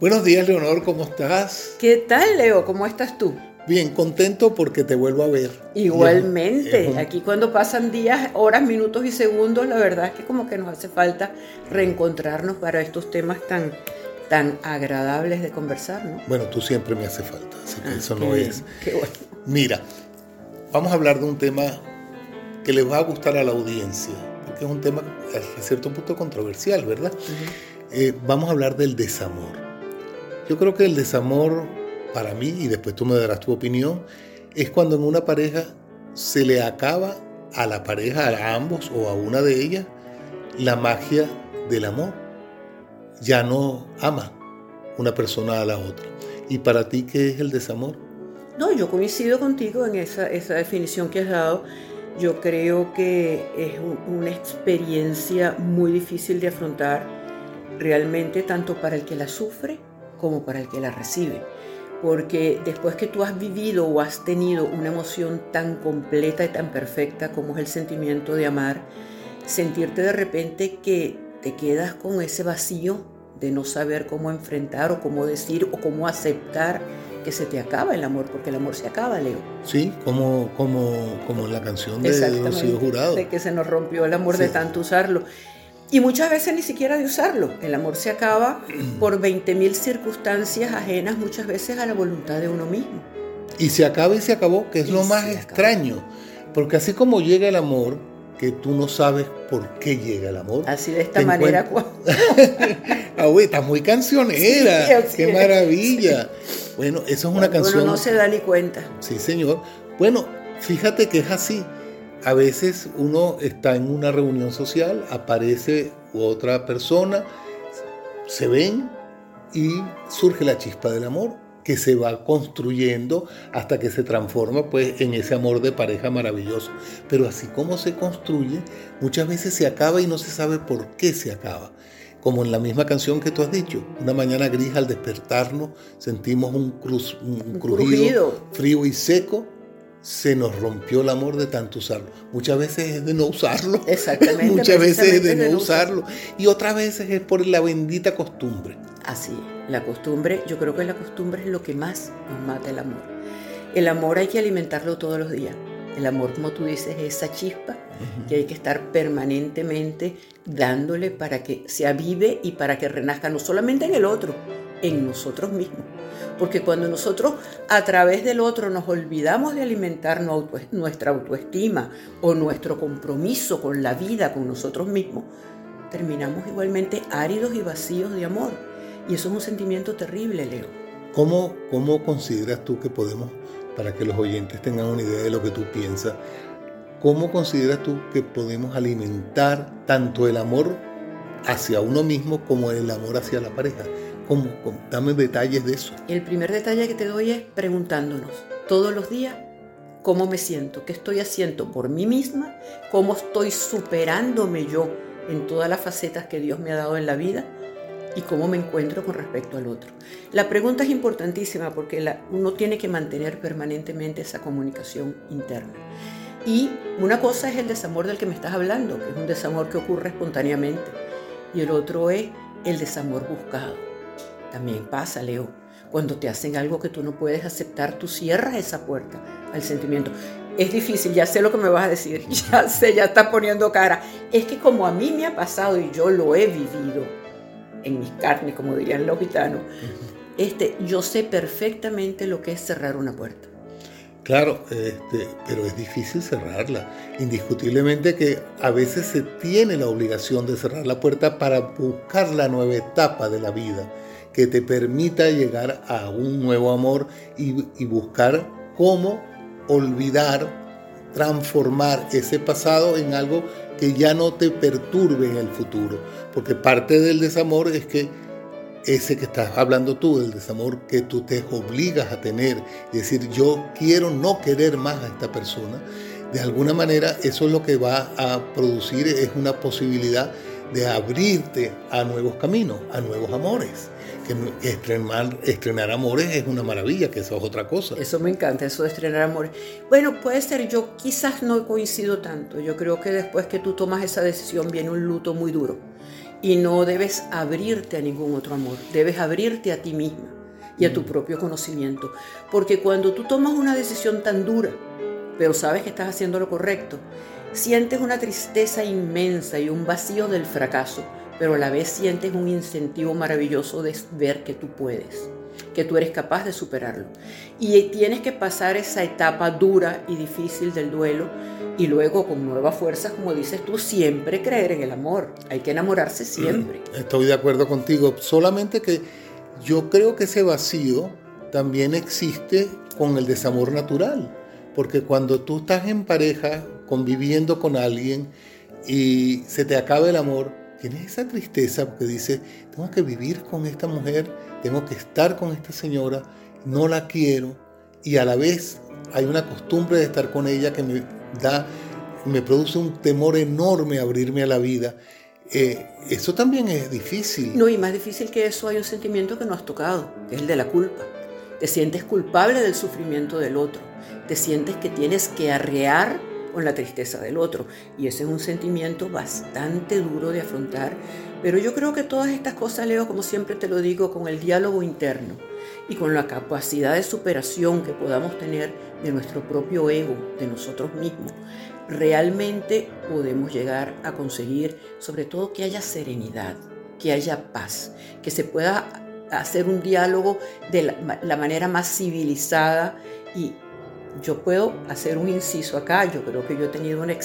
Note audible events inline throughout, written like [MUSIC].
Buenos días, Leonor, ¿cómo estás? ¿Qué tal, Leo? ¿Cómo estás tú? Bien, contento porque te vuelvo a ver. Igualmente, aquí cuando pasan días, horas, minutos y segundos, la verdad es que como que nos hace falta reencontrarnos para estos temas tan, tan agradables de conversar, ¿no? Bueno, tú siempre me hace falta, así que Ah, eso no bien, es. qué bueno. Mira, vamos a hablar de un tema que les va a gustar a la audiencia, porque es un tema a cierto punto controversial, ¿verdad? Eh, vamos a hablar del desamor. Yo creo que el desamor, para mí, y después tú me darás tu opinión, es cuando en una pareja se le acaba a la pareja, a ambos o a una de ellas, la magia del amor. Ya no ama una persona a la otra. ¿Y para ti qué es el desamor? No, yo coincido contigo en esa, esa definición que has dado. Yo creo que es un- una experiencia muy difícil de afrontar realmente tanto para el que la sufre como para el que la recibe. Porque después que tú has vivido o has tenido una emoción tan completa y tan perfecta como es el sentimiento de amar, sentirte de repente que te quedas con ese vacío de no saber cómo enfrentar o cómo decir o cómo aceptar que se te acaba el amor, porque el amor se acaba, Leo. Sí, como, como, como en la canción de Jurado. de que se nos rompió el amor de tanto usarlo. Y muchas veces ni siquiera de usarlo. El amor se acaba [CLEARS THROAT] por 20.000 circunstancias ajenas muchas veces a la voluntad de uno mismo. Y se acaba y se acabó, que es Y lo más acabó. extraño. Porque así como llega el amor, que tú no sabes por qué llega el amor. Así de esta manera. Ah, güey, estás muy cancionera. Sí, qué es. maravilla. Bueno, eso es una Uno canción. no se da ni cuenta. Sí, señor. Bueno, fíjate que es así. A veces uno está en una reunión social, aparece otra persona, se ven y surge la chispa del amor que se va construyendo hasta que se transforma pues en ese amor de pareja maravilloso. Pero así como se construye, muchas veces se acaba y no se sabe por qué se acaba. Como en la misma canción que tú has dicho, una mañana gris al despertarnos sentimos un, cruz, un Un crujido, crujido. frío y seco, se nos rompió el amor de tanto usarlo. Muchas veces es de no usarlo. Exactamente, [LAUGHS] Muchas veces es de no no usarlo. usarlo. Y otras veces es por la bendita costumbre. Así, la costumbre, yo creo que la costumbre es lo que más nos mata el amor. El amor hay que alimentarlo todos los días. El amor, como tú dices, es esa chispa que hay que estar permanentemente dándole para que se avive y para que renazca no solamente en el otro, en nosotros mismos. Porque cuando nosotros a través del otro nos olvidamos de alimentar nuestra autoestima o nuestro compromiso con la vida, con nosotros mismos, terminamos igualmente áridos y vacíos de amor. Y eso es un sentimiento terrible, Leo. ¿Cómo, ¿Cómo consideras tú que podemos, para que los oyentes tengan una idea de lo que tú piensas, cómo consideras tú que podemos alimentar tanto el amor hacia uno mismo como el amor hacia la pareja? ¿Cómo, cómo? Dame detalles de eso. El primer detalle que te doy es preguntándonos todos los días cómo me siento, qué estoy haciendo por mí misma, cómo estoy superándome yo en todas las facetas que Dios me ha dado en la vida y cómo me encuentro con respecto al otro. La pregunta es importantísima porque la- uno tiene que mantener permanentemente esa comunicación interna. Y una cosa es el desamor del que me estás hablando, que es un desamor que ocurre espontáneamente, y el otro es el desamor buscado. También pasa, Leo, cuando te hacen algo que tú no puedes aceptar, tú cierras esa puerta al sentimiento. Es difícil, ya sé lo que me vas a decir, [LAUGHS] ya sé, ya está poniendo cara. Es que como a mí me ha pasado y yo lo he vivido en mis carnes, como dirían los gitanos, este, yo sé perfectamente lo que es cerrar una puerta. Claro, este, pero es difícil cerrarla. Indiscutiblemente que a veces se tiene la obligación de cerrar la puerta para buscar la nueva etapa de la vida que te permita llegar a un nuevo amor y, y buscar cómo olvidar, transformar ese pasado en algo que ya no te perturbe en el futuro. Porque parte del desamor es que ese que estás hablando tú, del desamor que tú te obligas a tener, y decir yo quiero no querer más a esta persona, de alguna manera eso es lo que va a producir, es una posibilidad de abrirte a nuevos caminos, a nuevos amores. Que estrenar, estrenar amores es una maravilla, que eso es otra cosa. Eso me encanta, eso de estrenar amores. Bueno, puede ser, yo quizás no coincido tanto. Yo creo que después que tú tomas esa decisión viene un luto muy duro. Y no debes abrirte a ningún otro amor, debes abrirte a ti misma y a tu propio conocimiento. Porque cuando tú tomas una decisión tan dura, pero sabes que estás haciendo lo correcto, sientes una tristeza inmensa y un vacío del fracaso, pero a la vez sientes un incentivo maravilloso de ver que tú puedes, que tú eres capaz de superarlo. Y tienes que pasar esa etapa dura y difícil del duelo y luego con nuevas fuerzas, como dices tú, siempre creer en el amor. Hay que enamorarse siempre. Estoy de acuerdo contigo, solamente que yo creo que ese vacío también existe con el desamor natural, porque cuando tú estás en pareja, conviviendo con alguien y se te acaba el amor, tienes esa tristeza porque dices, tengo que vivir con esta mujer, tengo que estar con esta señora, no la quiero y a la vez hay una costumbre de estar con ella que me da, me produce un temor enorme abrirme a la vida. Eh, eso también es difícil. No, y más difícil que eso hay un sentimiento que no has tocado, que es el de la culpa. Te sientes culpable del sufrimiento del otro. Te sientes que tienes que arrear con la tristeza del otro. Y ese es un sentimiento bastante duro de afrontar. Pero yo creo que todas estas cosas, Leo, como siempre te lo digo, con el diálogo interno y con la capacidad de superación que podamos tener de nuestro propio ego, de nosotros mismos, realmente podemos llegar a conseguir, sobre todo, que haya serenidad, que haya paz, que se pueda hacer un diálogo de la, la manera más civilizada y yo puedo hacer un inciso acá. Yo creo que yo he tenido una,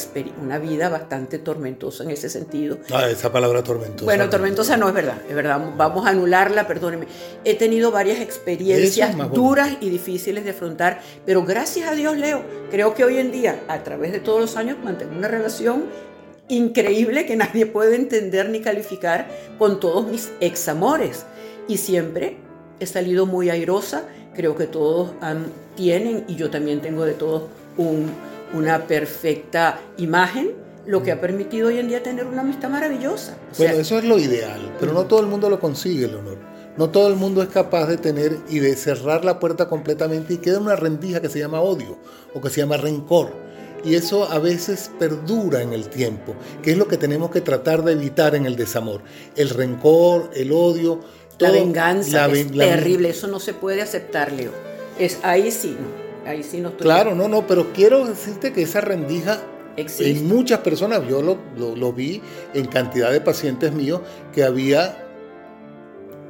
una vida bastante tormentosa en ese sentido. Ah, esa palabra tormentosa. Bueno, tormentosa no es verdad, es verdad. Vamos a anularla, perdóneme. He tenido varias experiencias duras y difíciles de afrontar, pero gracias a Dios, Leo, creo que hoy en día, a través de todos los años, mantengo una relación increíble que nadie puede entender ni calificar con todos mis examores. Y siempre he salido muy airosa creo que todos tienen, y yo también tengo de todos una perfecta imagen, lo que ha permitido hoy en día tener una amistad maravillosa. bueno, eso es lo ideal, pero no todo el mundo lo consigue, Leonor. No todo el mundo es capaz de tener y de cerrar la puerta completamente y queda una rendija que se llama odio o que se llama rencor. Y eso a veces perdura en el tiempo, que es lo que tenemos que tratar de evitar en el desamor. El rencor, el odio, la venganza es terrible, eso no se puede aceptar, Leo. Es, ahí sí, no, ahí sí no estoy... Claro, no, no, pero quiero decirte que esa rendija Existe. en muchas personas, yo lo, lo, vi en cantidad de pacientes míos, que había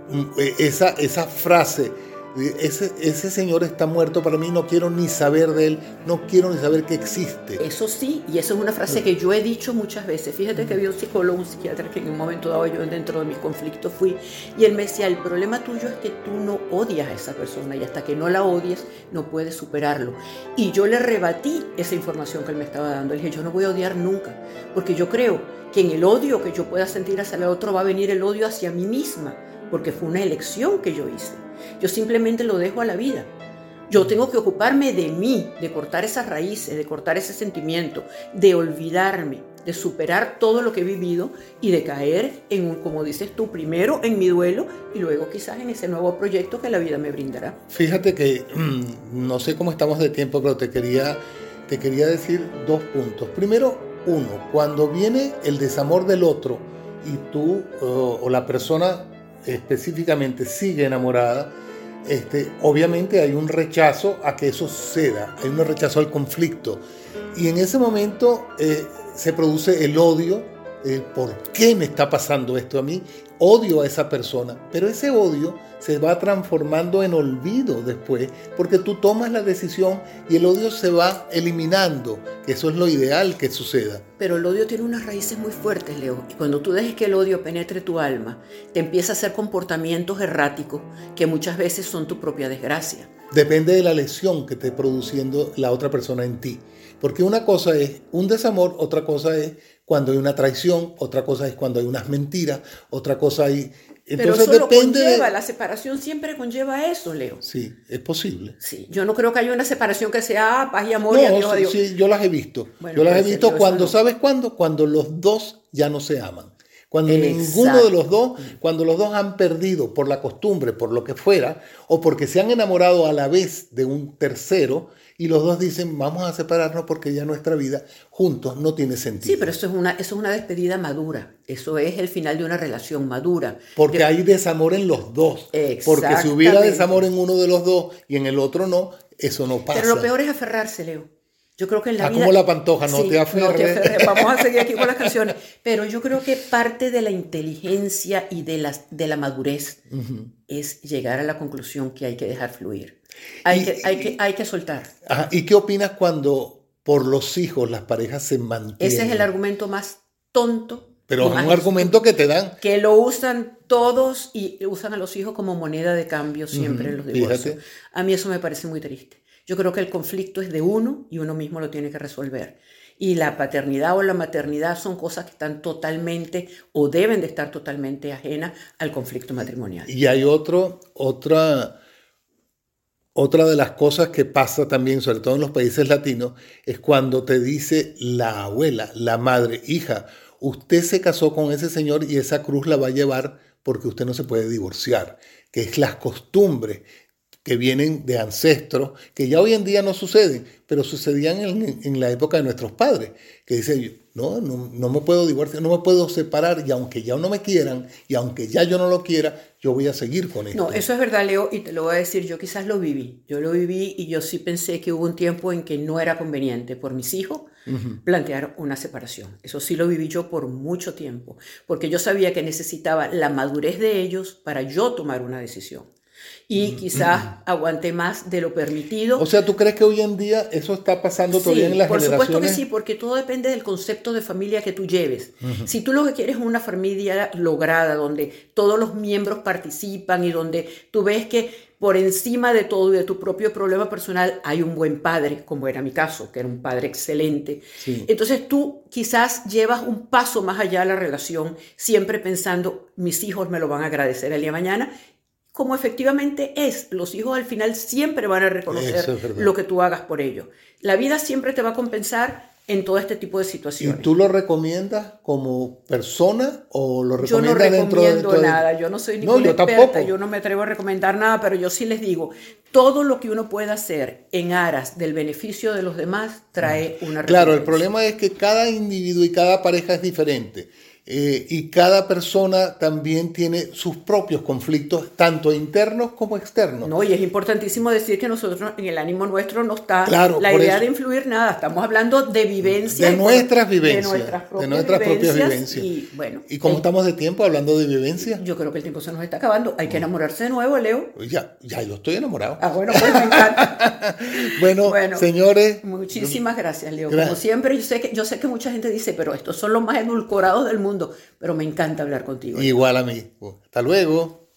mm, e, esa, esa frase ese, señor está muerto para mí, no quiero ni saber de él, no quiero ni saber que existe. Eso sí, y eso es una frase que yo he dicho muchas veces. Fíjate que había un psicólogo, un psiquiatra que en un momento dado yo dentro de mis conflictos fui, y él me decía, el problema tuyo es que tú no odias a esa persona y hasta que no la odies no puedes superarlo. Y yo le rebatí esa información que él me estaba dando. Le dije, yo no voy a odiar nunca, porque yo creo que en el odio que yo pueda sentir hacia el otro va a venir el odio hacia mí misma, porque fue una elección que yo hice. Yo simplemente lo dejo a la vida. Yo tengo que ocuparme de mí, de cortar esas raíces, de cortar ese sentimiento, de olvidarme, de superar todo lo que he vivido y de caer en, como dices tú, primero en mi duelo y luego quizás en ese nuevo proyecto que la vida me brindará. Fíjate que mm, no sé cómo estamos de tiempo, pero te quería, te quería decir dos puntos. Primero, uno, cuando viene el desamor del otro y tú o la persona específicamente sigue enamorada, este, obviamente hay un rechazo a que eso suceda, hay un rechazo al conflicto. Y en ese momento eh, se produce el odio, por qué me está pasando esto a mí, odio a esa persona, pero ese odio se va transformando en olvido después, porque tú tomas la decisión y el odio se va eliminando, que eso es lo ideal que suceda. Pero el odio tiene unas raíces muy fuertes, Leo, y cuando tú dejes que el odio penetre tu alma, te empieza a hacer comportamientos erráticos que muchas veces son tu propia desgracia. Depende de la lesión que esté produciendo la otra persona en ti. Porque una cosa es un desamor, otra cosa es cuando hay una traición, otra cosa es cuando hay unas mentiras, otra cosa hay entonces Pero eso depende. Lo conlleva, la separación siempre conlleva eso, Leo. Sí, es posible. Sí, yo no creo que haya una separación que sea ah, paz y amor y adiós, sí, Sí, yo las he visto. yo las he visto cuando, ¿sabes cuándo? Cuando los dos ya no se aman. Cuando ninguno de los dos, cuando los dos han perdido por la costumbre, por lo que fuera, o porque se han enamorado a la vez de un tercero, y los dos dicen, vamos a separarnos porque ya nuestra vida juntos no tiene sentido. Sí, pero eso es una, eso es una despedida madura. Eso es el final de una relación madura. Porque hay desamor en los dos. Porque si hubiera desamor en uno de los dos y en el otro no, eso no pasa. Pero lo peor es aferrarse, Leo. Yo creo que en la ah, vida... como la pantoja, no, te aferres. Vamos a seguir aquí con las canciones. Pero yo creo que parte de la inteligencia y de la, de la madurez es llegar a la conclusión que hay que dejar fluir. Hay, que, hay, que, hay que soltar. ¿Y qué opinas cuando por los hijos las parejas se mantienen? Ese es el argumento más tonto. Pero es un argumento que te dan. Que lo usan todos y usan a los hijos como moneda de cambio siempre en los divorcios. A mí eso me parece muy triste. Yo creo que el conflicto es de uno y uno mismo lo tiene que resolver. Y la paternidad o la maternidad son cosas que están totalmente o deben de estar totalmente ajenas al conflicto matrimonial. Y hay otro, otra otra de las cosas que pasa también, sobre todo en los países latinos, es cuando te dice la abuela, la madre, hija, usted se casó con ese señor y esa cruz la va a llevar porque usted no se puede divorciar, que es las costumbres que vienen de ancestros, que ya hoy en día no suceden, pero sucedían en, la época de nuestros padres, que dicen, no, no, me puedo divorciar, no me puedo separar, y aunque ya no me quieran, y aunque ya yo no lo quiera, yo voy a seguir con esto. No, eso es verdad, Leo, y te lo voy a decir, yo quizás lo viví, yo lo viví y yo sí pensé que hubo un tiempo en que no era conveniente por mis hijos plantear una separación. Eso sí lo viví yo por mucho tiempo, porque yo sabía que necesitaba la madurez de ellos para yo tomar una decisión y quizás aguante más de lo permitido. O sea, ¿tú crees que hoy en día eso está pasando todavía en las por generaciones? Por supuesto que sí, porque todo depende del concepto de familia que tú lleves. Si tú lo que quieres es una familia lograda, donde todos los miembros participan y donde tú ves que por encima de todo y de tu propio problema personal hay un buen padre, como era mi caso, que era un padre excelente. Entonces tú quizás llevas un paso más allá de la relación, siempre pensando, mis hijos me lo van a agradecer el día de mañana como efectivamente es. Los hijos al final siempre van a reconocer lo que tú hagas por ellos. La vida siempre te va a compensar en todo este tipo de situaciones. ¿Y tú lo recomiendas como persona o lo recomiendas Yo no recomiendo nada, yo no soy ninguna no, experta, yo no me atrevo a recomendar nada, pero yo sí les digo, todo lo que uno pueda hacer en aras del beneficio de los demás trae una Claro, el problema es que cada individuo y cada pareja es diferente. Eh, y cada persona también tiene sus propios conflictos, tanto internos como externos. No, y es importantísimo decir que nosotros, en el ánimo nuestro, no está la idea de influir nada. Estamos hablando de vivencias. De nuestras vivencias. De nuestras propias, vivencias. Y, bueno, ¿Y cómo estamos de tiempo hablando de vivencias? Yo creo que el tiempo se nos está acabando. Hay que enamorarse de nuevo, Leo. Ya, ya yo estoy enamorado. Ah, bueno, pues me encanta. [LAUGHS] bueno, señores. Muchísimas gracias, Leo. Como siempre, yo sé, que, yo sé que mucha gente dice, pero estos son los más edulcorados del pero me encanta hablar contigo. Igual a mí. Hasta luego.